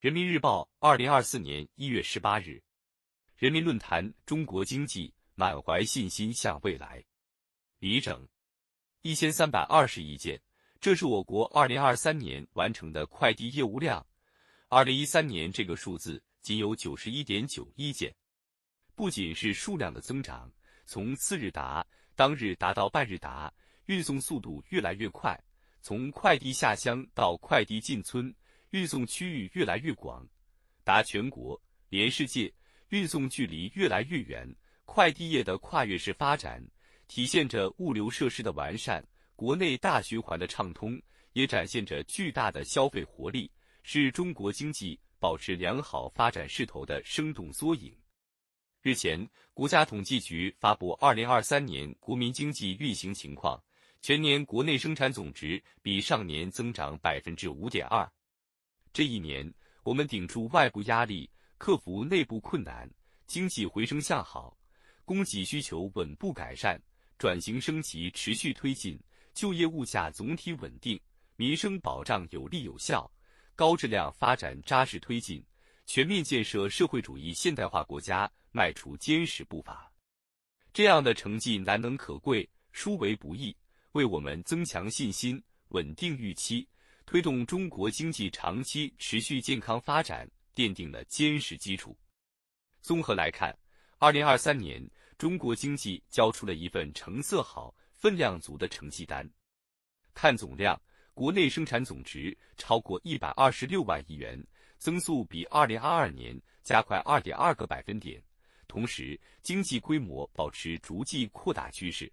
人民日报，二零二四年一月十八日。人民论坛：中国经济满怀信心向未来。李整，一千三百二十亿件，这是我国二零二三年完成的快递业务量。二零一三年这个数字仅有九十一点九亿件。不仅是数量的增长，从次日达、当日达到半日达，运送速度越来越快；从快递下乡到快递进村。运送区域越来越广，达全国、连世界，运送距离越来越远。快递业的跨越式发展，体现着物流设施的完善、国内大循环的畅通，也展现着巨大的消费活力，是中国经济保持良好发展势头的生动缩影。日前，国家统计局发布二零二三年国民经济运行情况，全年国内生产总值比上年增长百分之五点二。这一年，我们顶住外部压力，克服内部困难，经济回升向好，供给需求稳步改善，转型升级持续推进，就业物价总体稳定，民生保障有力有效，高质量发展扎实推进，全面建设社会主义现代化国家迈出坚实步伐。这样的成绩难能可贵，殊为不易，为我们增强信心，稳定预期。推动中国经济长期持续健康发展奠定了坚实基础。综合来看，二零二三年中国经济交出了一份成色好、分量足的成绩单。看总量，国内生产总值超过一百二十六万亿元，增速比二零二二年加快二点二个百分点。同时，经济规模保持逐季扩大趋势。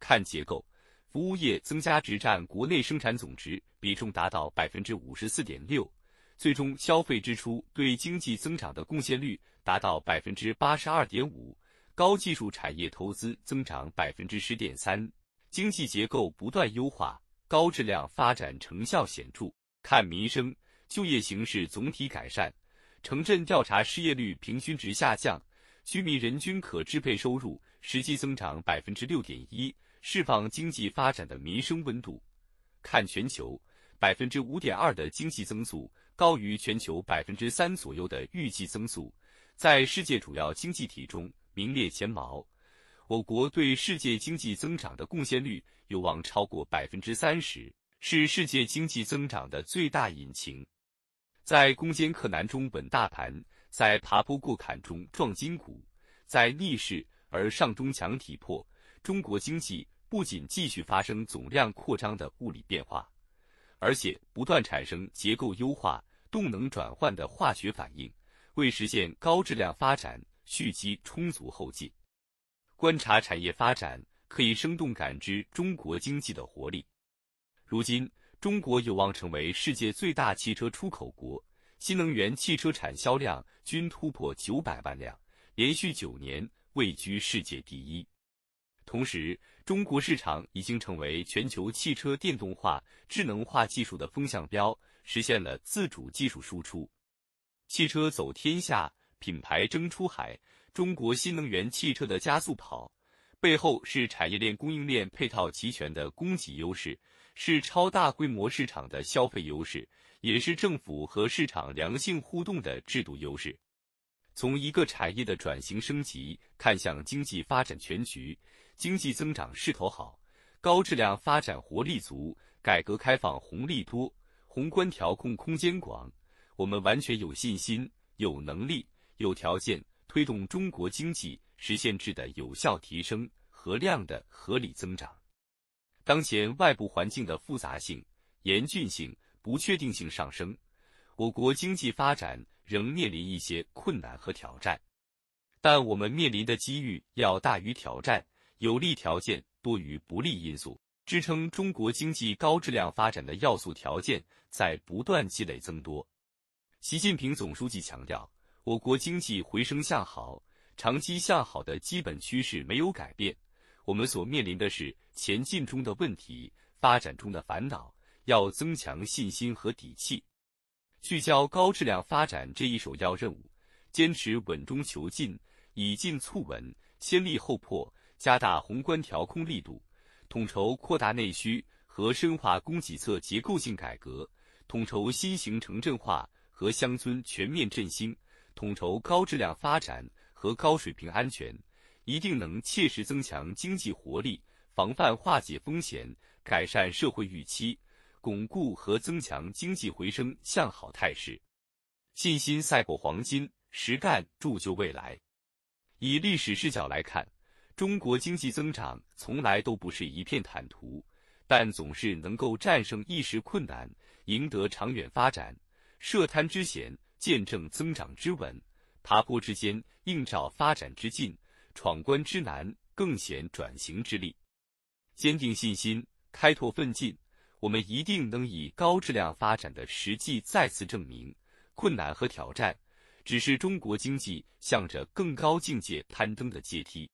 看结构。服务业增加值占国内生产总值比重达到百分之五十四点六，最终消费支出对经济增长的贡献率达到百分之八十二点五，高技术产业投资增长百分之十点三，经济结构不断优化，高质量发展成效显著。看民生，就业形势总体改善，城镇调查失业率平均值下降，居民人均可支配收入实际增长百分之六点一。释放经济发展的民生温度。看全球，百分之五点二的经济增速高于全球百分之三左右的预计增速，在世界主要经济体中名列前茅。我国对世界经济增长的贡献率有望超过百分之三十，是世界经济增长的最大引擎。在攻坚克难中稳大盘，在爬坡过坎中壮筋骨，在逆势而上中强体魄。中国经济不仅继续发生总量扩张的物理变化，而且不断产生结构优化、动能转换的化学反应，为实现高质量发展蓄积充足后劲。观察产业发展，可以生动感知中国经济的活力。如今，中国有望成为世界最大汽车出口国，新能源汽车产销量均突破九百万辆，连续九年位居世界第一。同时，中国市场已经成为全球汽车电动化、智能化技术的风向标，实现了自主技术输出。汽车走天下，品牌争出海。中国新能源汽车的加速跑，背后是产业链供应链配套齐全的供给优势，是超大规模市场的消费优势，也是政府和市场良性互动的制度优势。从一个产业的转型升级看向经济发展全局。经济增长势头好，高质量发展活力足，改革开放红利多，宏观调控空间广。我们完全有信心、有能力、有条件推动中国经济实现质的有效提升和量的合理增长。当前外部环境的复杂性、严峻性、不确定性上升，我国经济发展仍面临一些困难和挑战，但我们面临的机遇要大于挑战。有利条件多于不利因素，支撑中国经济高质量发展的要素条件在不断积累增多。习近平总书记强调，我国经济回升向好、长期向好的基本趋势没有改变。我们所面临的是前进中的问题、发展中的烦恼，要增强信心和底气，聚焦高质量发展这一首要任务，坚持稳中求进，以进促稳，先立后破。加大宏观调控力度，统筹扩大内需和深化供给侧结构性改革，统筹新型城镇化和乡村全面振兴，统筹高质量发展和高水平安全，一定能切实增强经济活力，防范化解风险，改善社会预期，巩固和增强经济回升向好态势。信心赛过黄金，实干铸就未来。以历史视角来看，中国经济增长从来都不是一片坦途，但总是能够战胜一时困难，赢得长远发展。涉滩之险，见证增长之稳；爬坡之艰，映照发展之劲；闯关之难，更显转型之力。坚定信心，开拓奋进，我们一定能以高质量发展的实际再次证明，困难和挑战只是中国经济向着更高境界攀登的阶梯。